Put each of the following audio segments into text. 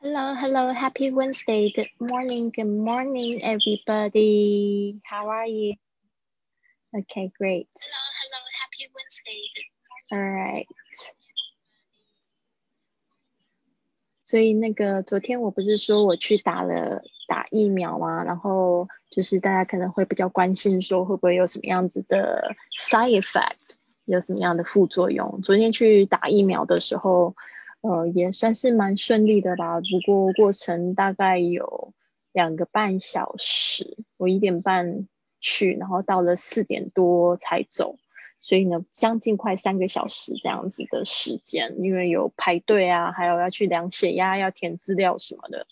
Hello, hello, happy Wednesday. Good morning, good morning, everybody. How are you? Okay, great. Hello, hello, happy Wednesday. All right. 所以那个昨天我不是说我去打了打疫苗吗？然后就是大家可能会比较关心说会不会有什么样子的 side effect，有什么样的副作用？昨天去打疫苗的时候。 呃，也算是蛮顺利的吧。不过过程大概有两个半小时，我一点半去，然后到了四点多才走，所以呢，将近快三个小时这样子的时间，因为有排队啊，还有要去量血压、要填资料什么的。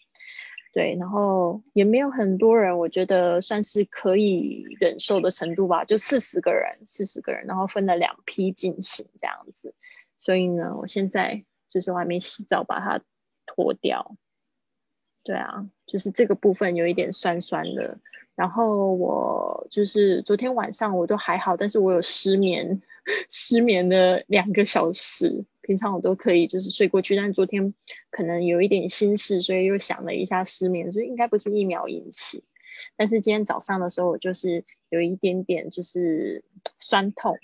对，然后也没有很多人，我觉得算是可以忍受的程度吧，就四十个人，四十个人，然后分了两批进行这样子。所以呢，我现在。就是我还没洗澡，把它脱掉。对啊，就是这个部分有一点酸酸的。然后我就是昨天晚上我都还好，但是我有失眠，失眠了两个小时。平常我都可以就是睡过去，但是昨天可能有一点心事，所以又想了一下失眠，所以应该不是疫苗引起。但是今天早上的时候，我就是有一点点就是酸痛，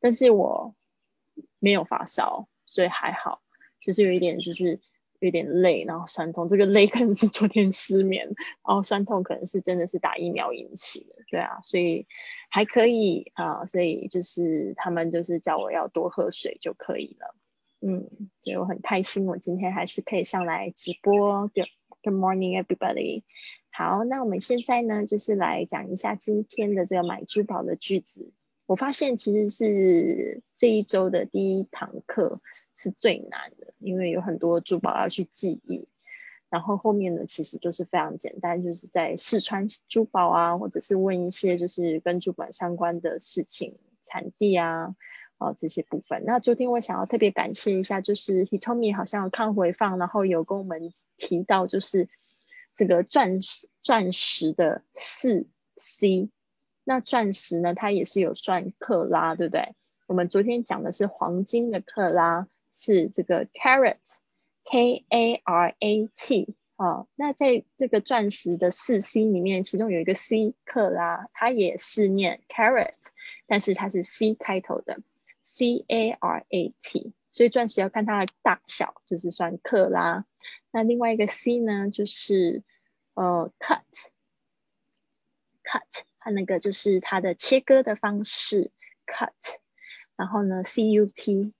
但是我没有发烧，所以还好。就是有一点，就是有点累，然后酸痛。这个累可能是昨天失眠，然后酸痛可能是真的是打疫苗引起的。对啊，所以还可以啊。所以就是他们就是叫我要多喝水就可以了。嗯，所以我很开心，我今天还是可以上来直播。Good morning, everybody。好，那我们现在呢，就是来讲一下今天的这个买珠宝的句子。我发现其实是这一周的第一堂课是最难的，因为有很多珠宝要去记忆，然后后面呢其实就是非常简单，就是在试穿珠宝啊，或者是问一些就是跟珠宝相关的事情、产地啊，啊这些部分。那昨天我想要特别感谢一下，就是 Hitomi 好像有看回放，然后有跟我们提到就是这个钻石钻石的四 C。那钻石呢？它也是有算克拉，对不对？我们昨天讲的是黄金的克拉是这个 carat，k a r a t 啊。那在这个钻石的四 c 里面，其中有一个 c 克拉，它也是念 carat，但是它是 c 开头的 c a r a t，所以钻石要看它的大小，就是算克拉。那另外一个 c 呢，就是呃 cut，cut。它那个就是它的切割的方式，cut，然后呢，c u t，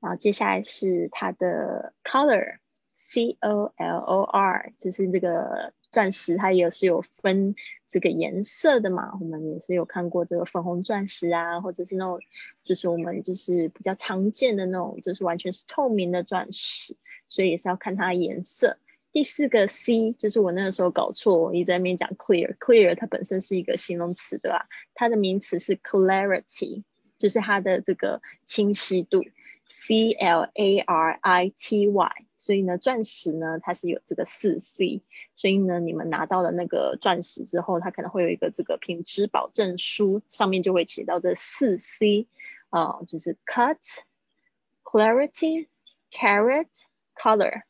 然后接下来是它的 color，c o l o r，就是这个钻石它也是有分这个颜色的嘛，我们也是有看过这个粉红钻石啊，或者是那种就是我们就是比较常见的那种，就是完全是透明的钻石，所以也是要看它的颜色。第四个 C 就是我那个时候搞错，我一直在那边讲 clear，clear 它本身是一个形容词，对吧？它的名词是 clarity，就是它的这个清晰度，C L A R I T Y。所以呢，钻石呢它是有这个四 C，所以呢，你们拿到了那个钻石之后，它可能会有一个这个品质保证书，上面就会写到这四 C，啊，就是 cut，clarity，carat，color。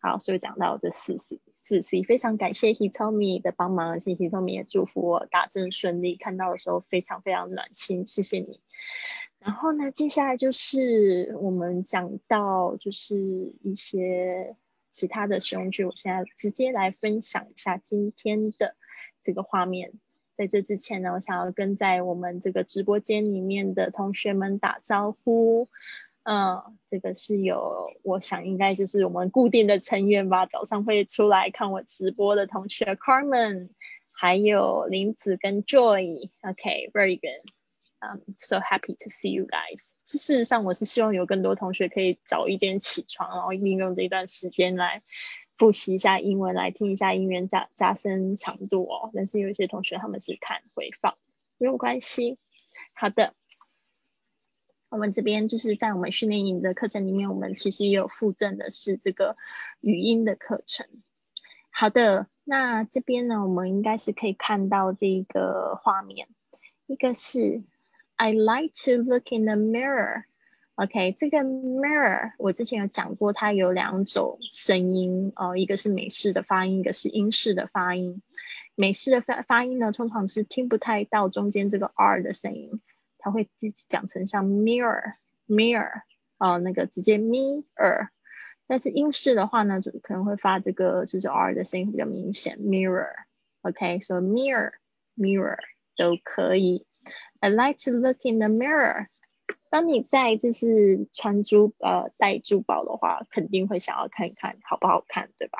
好，所以讲到这四 C，四 C，非常感谢 Hitomi 的帮忙，谢谢 Hitomi 也祝福我打针顺利，看到的时候非常非常暖心，谢谢你。然后呢，接下来就是我们讲到就是一些其他的使用句，我现在直接来分享一下今天的这个画面。在这之前呢，我想要跟在我们这个直播间里面的同学们打招呼。嗯，这个是有，我想应该就是我们固定的成员吧。早上会出来看我直播的同学，Carmen，还有林子跟 Joy。OK，very good。嗯，so happy to see you guys。事实上，我是希望有更多同学可以早一点起床，然后利用这一段时间来复习一下英文，来听一下音源加加深强度哦。但是有一些同学他们是看回放，没有关系。好的。我们这边就是在我们训练营的课程里面，我们其实也有附赠的是这个语音的课程。好的，那这边呢，我们应该是可以看到这个画面。一个是 I like to look in the mirror OK，这个 mirror 我之前有讲过，它有两种声音哦，一个是美式的发音，一个是英式的发音。美式的发发音呢，通常是听不太到中间这个 R 的声音，它会讲成像 mirror mirror 哦，那个直接 mirror。但是英式的话呢，就可能会发这个就是 R 的声音比较明显，mirror。OK，so mirror mirror 都可以。I like to look in the mirror。当你在就是穿珠呃戴珠宝的话，肯定会想要看一看好不好看，对吧？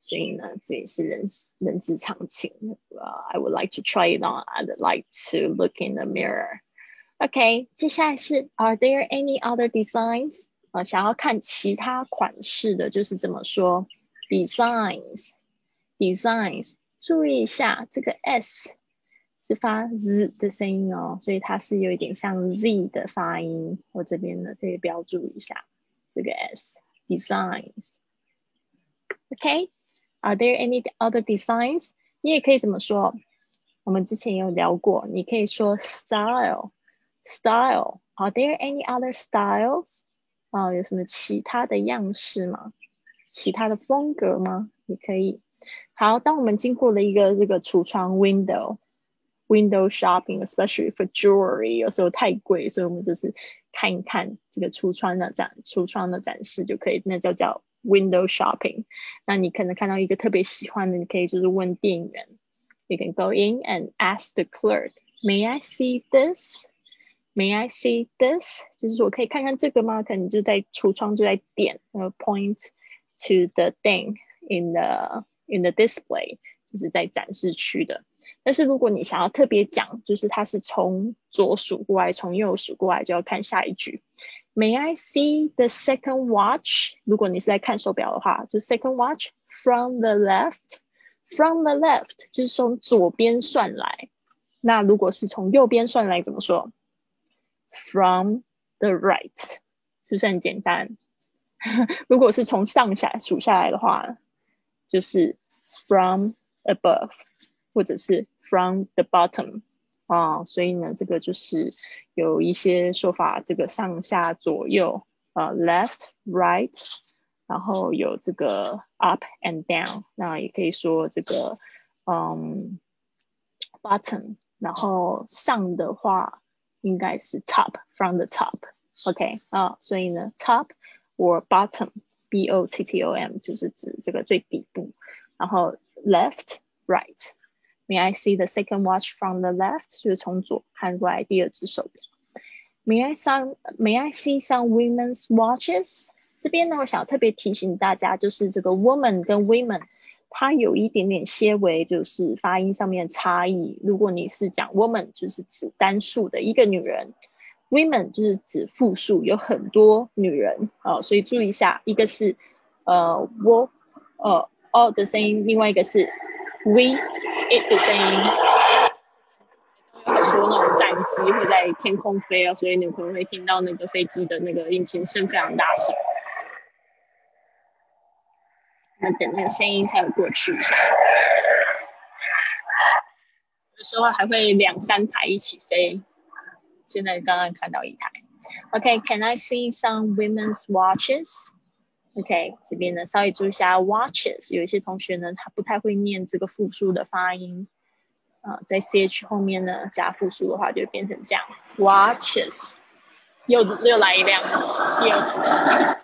所以呢，这也是人人之常情。呃，I would like to try it on. I'd like to look in the mirror. OK，接下来是 Are there any other designs？呃，想要看其他款式的，就是怎么说？Designs，designs，注意一下这个 s。 是发 z 的声音哦，所以它是有一点像 z 的发音。我这边呢可以标注一下这个 s designs。OK，Are there any other designs？你也可以怎么说？我们之前有聊过，你可以说 style，style。Are there any other styles？啊，有什么其他的样式吗？其他的风格吗？也可以。好，当我们经过了一个这个橱窗 window。Window shopping, especially for jewelry，有时候太贵，所以我们就是看一看这个橱窗的展橱窗的展示就可以，那叫叫 window shopping。那你可能看到一个特别喜欢的，你可以就是问店员，You can go in and ask the clerk, May I see this? May I see this? 就是说我可以看看这个吗？可能就在橱窗就在点，然后 point to the thing in the in the display，就是在展示区的。 但是如果你想要特别讲，就是它是从左数过来，从右数过来，就要看下一句。May I see the second watch？如果你是在看手表的话，就 second watch from the left。From the left 就是从左边算来。那如果是从右边算来，怎么说？From the right，是不是很简单？如果是从上下数下来的话，就是 from above，或者是。From the bottom，啊，所以呢，这个就是有一些说法，这个上下左右，啊，left right，然后有这个 up and down，那也可以说这个，嗯，bottom，然后上的话应该是 top，from the top，OK，啊，所以呢，top or bottom，b o t t o m 就是指这个最底部，然后 left right。May I see the second watch from the left？就是从左看过来第二只手表。May I some May I see some women's watches？这边呢，我想特别提醒大家，就是这个 woman 跟 women，它有一点点些微，就是发音上面差异。如果你是讲 woman，就是指单数的一个女人；women 就是指复数，有很多女人哦。所以注意一下，一个是呃我呃 all 的声音，另外一个是 we。的声音，很多那种战机会在天空飞啊，所以你可能会听到那个飞机的那个引擎声非常大声。那等那个声音才会过去一下。有时候还会两三台一起飞。现在刚刚看到一台。OK，Can、okay, I see some women's watches? OK，这边呢稍微注意一下 watches，有一些同学呢他不太会念这个复数的发音，啊，在 ch 后面呢加复数的话就变成这样 watches，又又来一辆，第二。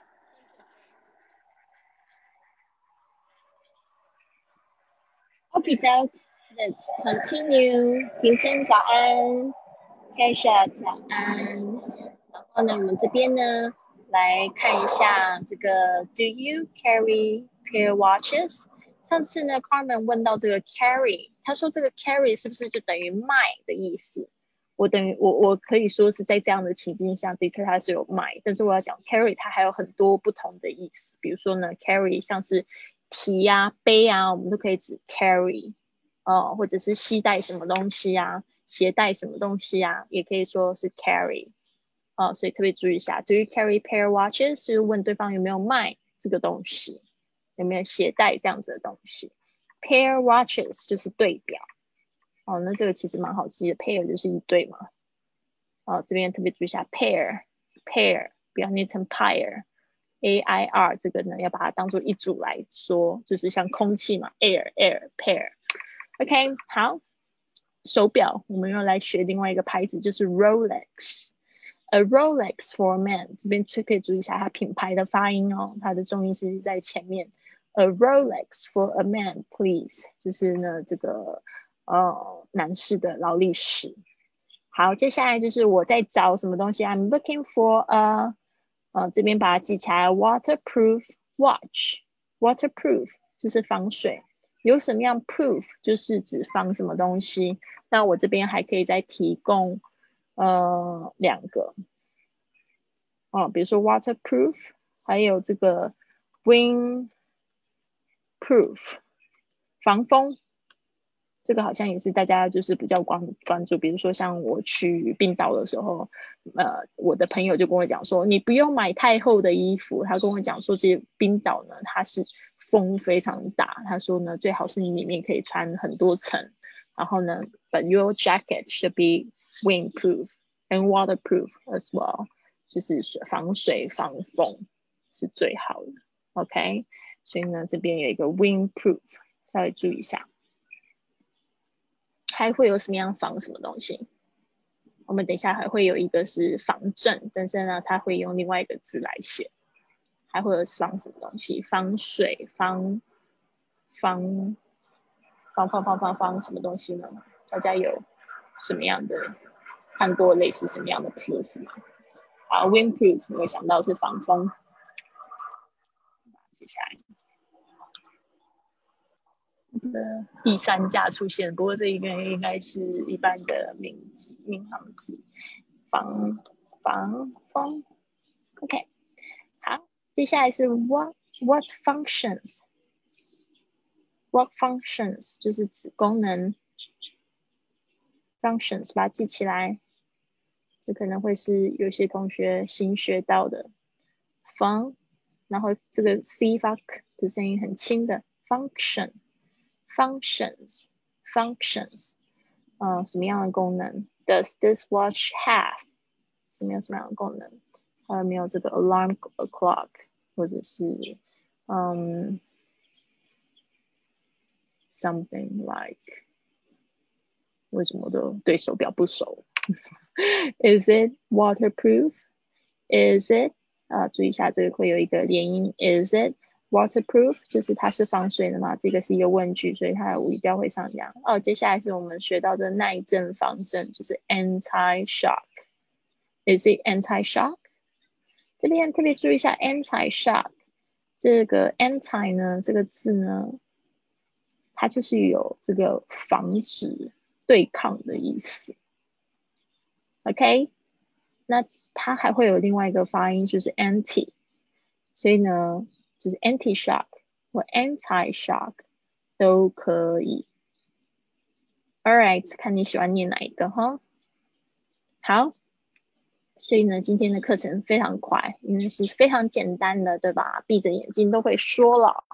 OK，let's continue。婷婷早安，Kesha 早安，然后呢我们这边呢。来看一下这个，Do you carry pair watches？上次呢，Carmen 问到这个 carry，他说这个 carry 是不是就等于卖的意思？我等于我我可以说是在这样的情境下，的确它是有卖，但是我要讲 carry 它还有很多不同的意思，比如说呢，carry 像是提呀、背啊，我们都可以指 carry 哦，或者是携带什么东西啊，携带什么东西啊，也可以说是 carry。哦，所以特别注意一下，Do you carry pair watches？是问对方有没有卖这个东西，有没有携带这样子的东西。Pair watches 就是对表。哦，那这个其实蛮好记的，pair 就是一对嘛。哦，这边特别注意一下，pair，pair 不要念成 pair，a i r 这个呢要把它当做一组来说，就是像空气嘛，air air pair。OK，好，手表我们又来学另外一个牌子，就是 Rolex。A Rolex for a man，这边可以注意一下它品牌的发音哦，它的重音是在前面。A Rolex for a man, please，就是呢这个呃男士的劳力士。好，接下来就是我在找什么东西，I'm looking for a，呃这边把它记起来，waterproof watch，waterproof 就是防水，有什么样 proof 就是指防什么东西。那我这边还可以再提供。呃，两个，哦，比如说 waterproof，还有这个 windproof，防风，这个好像也是大家就是比较关关注。比如说像我去冰岛的时候，呃，我的朋友就跟我讲说，你不用买太厚的衣服。他跟我讲说，这冰岛呢，它是风非常大。他说呢，最好是你里面可以穿很多层。然后呢，but your jacket should be windproof and waterproof as well，就是防水防风是最好的。OK，所以呢，这边有一个 windproof，稍微注意一下。还会有什么样防什么东西？我们等一下还会有一个是防震，但是呢，它会用另外一个字来写。还会有防什么东西？防水、防防防防防防防什么东西呢？大家有什么样的看过类似什么样的 proof 吗？好，windproof 我想到是防风。接下来，第三架出现，不过这一个应该是一般的民机、民航机，防防风。OK，好，接下来是 what what functions。What functions 就是指功能，functions 把它记起来，这可能会是有些同学新学到的。fun，然后这个 c 发 k 的声音很轻的 function，functions，functions，嗯，什么样的功能？Does this watch have 什么样什么样的功能？还有没有这个 alarm clock，或者是嗯？Something like，为什么都对手表不熟？Is it waterproof? Is it？啊，注意一下，这个会有一个连音。Is it waterproof？就是它是防水的嘛？这个是一个问句，所以它的语调会上扬。哦，接下来是我们学到的耐震防震，就是 anti-shock。Is it anti-shock？这边特别注意一下 anti-shock。这个 anti 呢，这个字呢？它就是有这个防止对抗的意思，OK？那它还会有另外一个发音，就是 anti，所以呢，就是 anti shock 或 anti shock 都可以。All right，看你喜欢念哪一个哈。好，所以呢，今天的课程非常快，因为是非常简单的，对吧？闭着眼睛都会说了。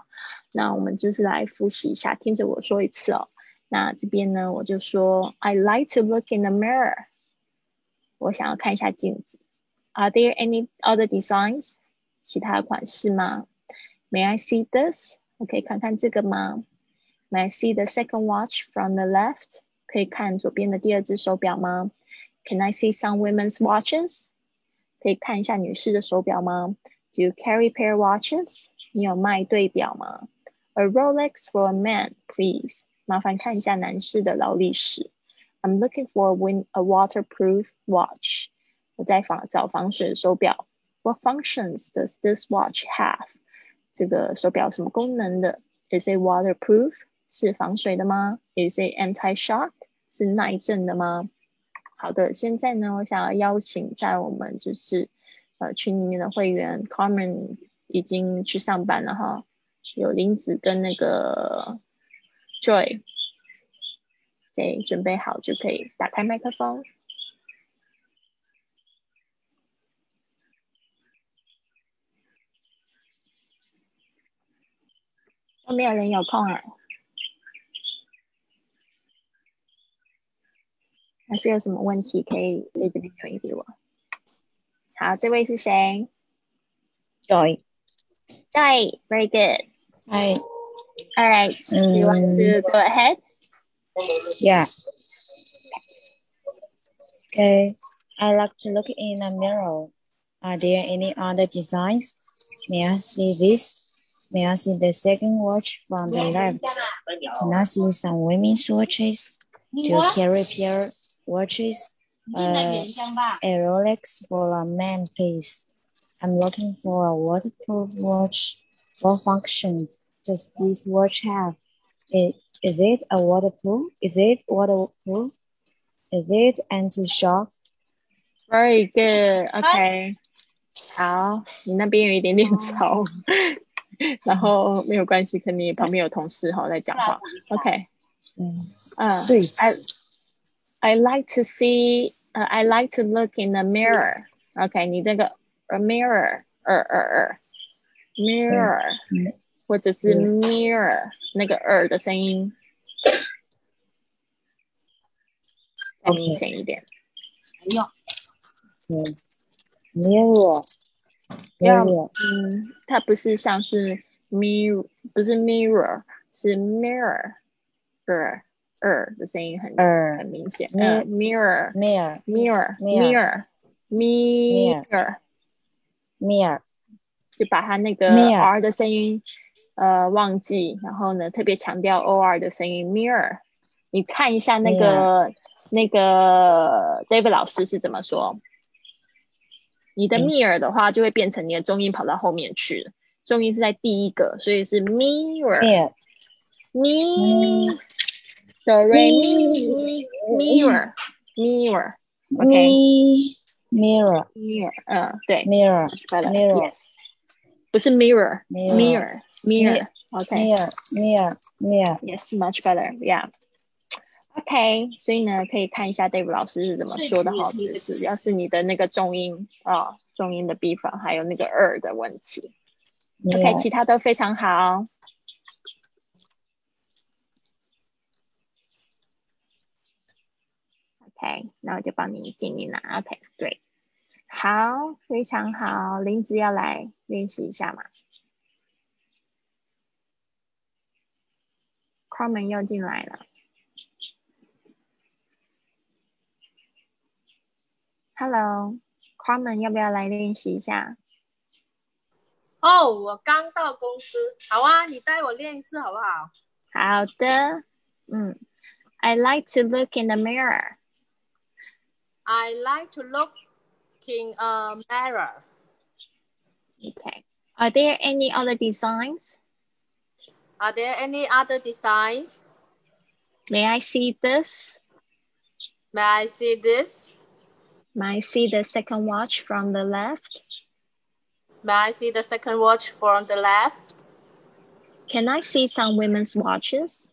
那我们就是来复习一下，听着我说一次哦。那这边呢，我就说，I like to look in the mirror。我想要看一下镜子。Are there any other designs？其他的款式吗？May I see this？我可以看看这个吗？May I see the second watch from the left？可以看左边的第二只手表吗？Can I see some women's watches？可以看一下女士的手表吗？Do you carry pair watches？你有卖对表吗？A Rolex for a man, please. 麻烦看一下男士的劳力士。I'm looking for a, win a waterproof watch. 我在防找防水的手表。What functions does this watch have? 这个手表什么功能的？Is it waterproof? 是防水的吗？Is it anti-shock? 是耐震的吗？好的，现在呢，我想要邀请在我们就是呃群里面的会员 Carmen 已经去上班了哈。有林子跟那个 Joy，谁准备好就可以打开麦克风。都没有人有空啊？还是有什么问题可以在这边留言给我？好，这位是谁？Joy. Joy, very good. Hi. All right, you want to go ahead? Yeah. Okay. I like to look in a mirror. Are there any other designs? May I see this? May I see the second watch from the left? Can I see some women's watches? Do you carry pair watches? Uh, a Rolex for a man, please. I'm looking for a waterproof watch. What function does this watch have? It, is it a waterproof? Is it waterproof? Is it anti-shock? Very good. OK，好，你那边有一点点吵，然后没有关系，可能你旁边有同事哈在讲话。OK，嗯，嗯、 Sweet. I I like to see. Uh, I like to look in the mirror. OK，你这个 a mirror，二二二，mirror，、嗯 或者是嗯 mirror 那个耳的声音再明显一点。嗯，mirror。要嗯，它不是像是 mirror，不是 mirror，是 mirror，耳耳的声音很二很明显。，mirror。mirror. mirror Mirror mirror mirror，mirror. 就把它那个 Mirror r 的声音呃忘记，然后呢特别强调 o r 的声音 mirror。你看一下那个那个 David 老师是怎么说？你的嗯 mirror 的话就会变成你的重音跑到后面去了，重音是在第一个，所以是 mirror mirror. mi do re mi mirror mirror OK Me- mirror. mirror 嗯对 mirror. much better. Mirror. Yes. 不是 mirror, Mirror. Mirror, mirror. Okay. mirror. mirror. mirror. Yes, much better. Yeah. OK，所以呢，可以看一下 Dave 老师是怎么说的哈，就是要是你的那个重音啊、重音的地方，还有那个二的问题。OK，mirror. 其他都非常好。OK，那我就帮你静音了。OK，对，好，非常好。林子要来练习一下嘛 ？Carmen 又进来了。Hello，Carmen 要不要来练习一下？哦，我刚到公司，好啊，你带我练一次好不好？好的，嗯，I like to look in the mirror. I like to look in a mirror. Okay. Are there any other designs? Are there any other designs? May I see this? May I see this? May I see the second watch from the left? May I see the second watch from the left? Can I see some women's watches?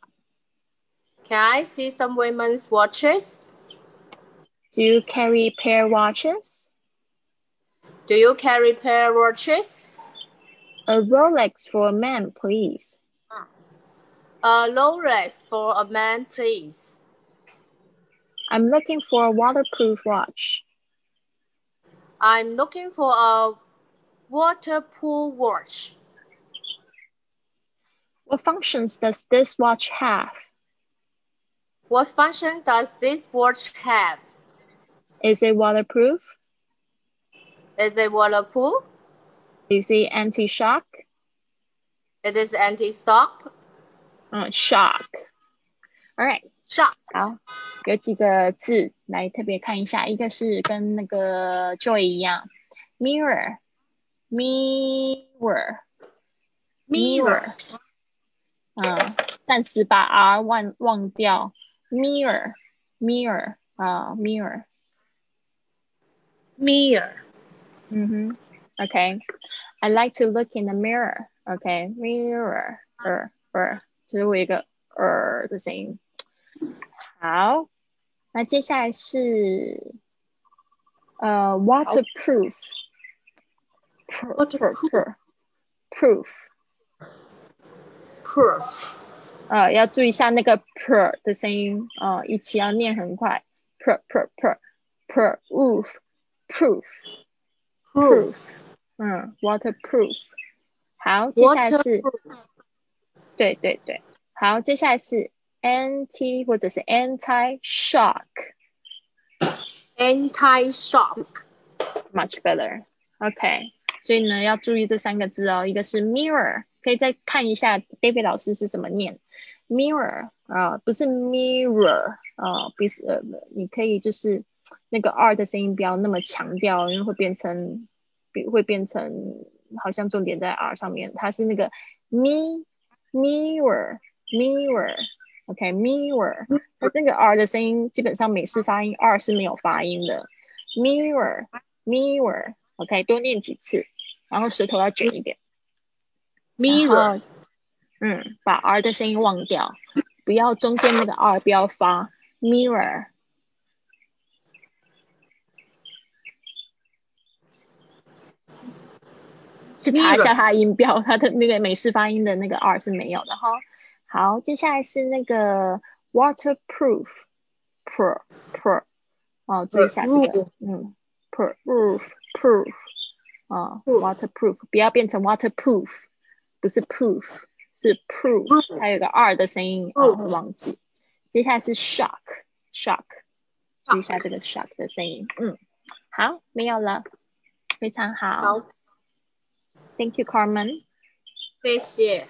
Can I see some women's watches? Do you carry pair watches? Do you carry pair watches? A Rolex for a man, please. A Rolex for a man, please. I'm looking for a waterproof watch. I'm looking for a waterproof watch. What functions does this watch have? What function does this watch have? Is it waterproof? Is it waterproof? Is it anti-shock? It is anti-shock. 嗯，shock. All right. Shock. 好，有几个字来特别看一下，一个是跟那个 joy 一样，mirror，mirror，mirror， Mirror. 嗯，暂时把 r 忘忘掉，mirror，mirror，啊，mirror， Mirror. 嗯哼，OK，I like to look in the mirror，OK，mirror，呃呃， 就是我一个呃的声音。好，那接下来是呃 waterproof。proof proof，Proof. 呃，要注意一下那个 pr 的声音，呃，一起要念很快，pr pr pr proof proof Proof. 嗯，waterproof。好，接下来是，对对对，好，接下来是 anti 或者是 anti shock。anti shock much better。OK，所以呢要注意这三个字哦，一个是 mirror，可以再看一下 David 老师是怎么念？mirror 啊、不是 mirror 啊、不是呃，你可以就是那个 R 的声音不要那么强调，因为会变成比会变成好像重点在 R 上面，它是那个 me mirror mirror。OK，mirror，、它那个 R 的声音基本上美式发音 R 是没有发音的，mirror，mirror，OK，、多念几次，然后舌头要卷一点 mirror 嗯，把 R 的声音忘掉，不要中间那个 R 不要发，mirror。去查一下它的音标，它的那个美式发音的那个 R 是没有的哈。好，接下来是那个 waterproof，pro pro，哦，注意一下这个 Proof，嗯，proof proof，啊、waterproof，不要变成 waterproof，不是 proof，是 proof，它有个 R 的声音，哦，会忘记。接下来是 shock shock，注意一下这个 shock 的声音，嗯，好，没有了，非常好。好，，Thank you Carmen。谢谢。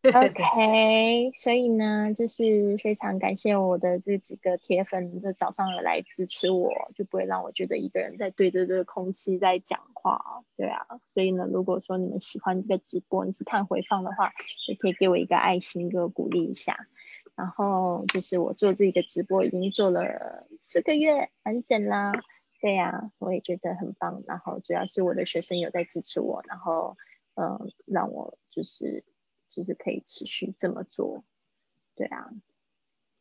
OK，所以呢，就是非常感谢我的这几个铁粉，就早上有来支持我，就不会让我觉得一个人在对着这个空气在讲话。对啊，所以呢，如果说你们喜欢这个直播，你是看回放的话，也可以给我一个爱心，给我鼓励一下。然后就是我做这个直播已经做了四个月，完整啦。对呀、我也觉得很棒。然后主要是我的学生有在支持我，然后嗯、让我就是就是可以持续这么做。对啊，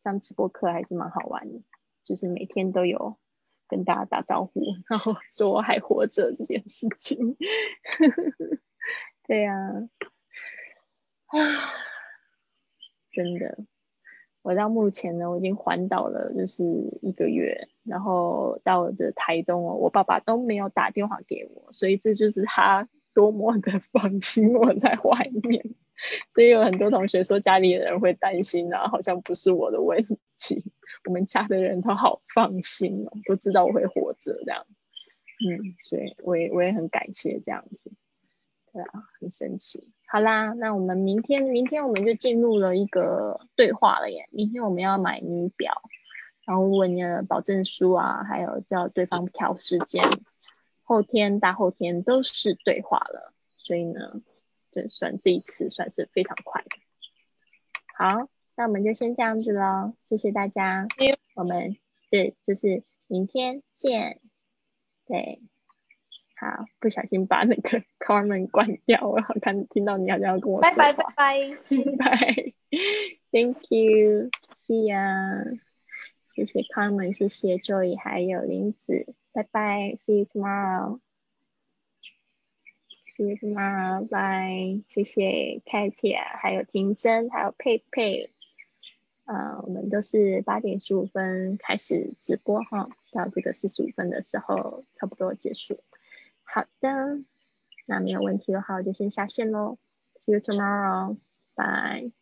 上直播课还是蛮好玩的，就是每天都有跟大家打招呼，然后说我还活着这件事情。对呀、啊，真的。我到目前呢，我已经环岛了，就是一个月，然后到了这台东哦，我爸爸都没有打电话给我，所以这就是他多么的放心我在外面。所以有很多同学说家里的人会担心啊，好像不是我的问题，我们家的人都好放心哦，都知道我会活着这样。嗯，所以我也我也很感谢这样子，对啊，很神奇。好啦，那我们明天明天我们就进入了一个对话了耶。明天我们要买女表，然后问了保证书啊，还有叫对方调时间。后天、大后天都是对话了，所以呢，就算这一次算是非常快的。好，那我们就先这样子喽，谢谢大家。我们对，就是明天见。对，好，不小心把那个 Carmen 关掉，我好看听到你好像要跟我说拜话。拜拜拜。拜，Thank you，See ya，谢谢 Carmen，谢谢 Joy，还有林子，拜拜，See you tomorrow，See you tomorrow，拜，谢谢 Katia，还有婷真，还有佩佩，呃，我们都是八点十五分开始直播哈，到这个四十五分的时候差不多结束。好的，那没有问题的话，我就先下线喽。See you tomorrow. Bye.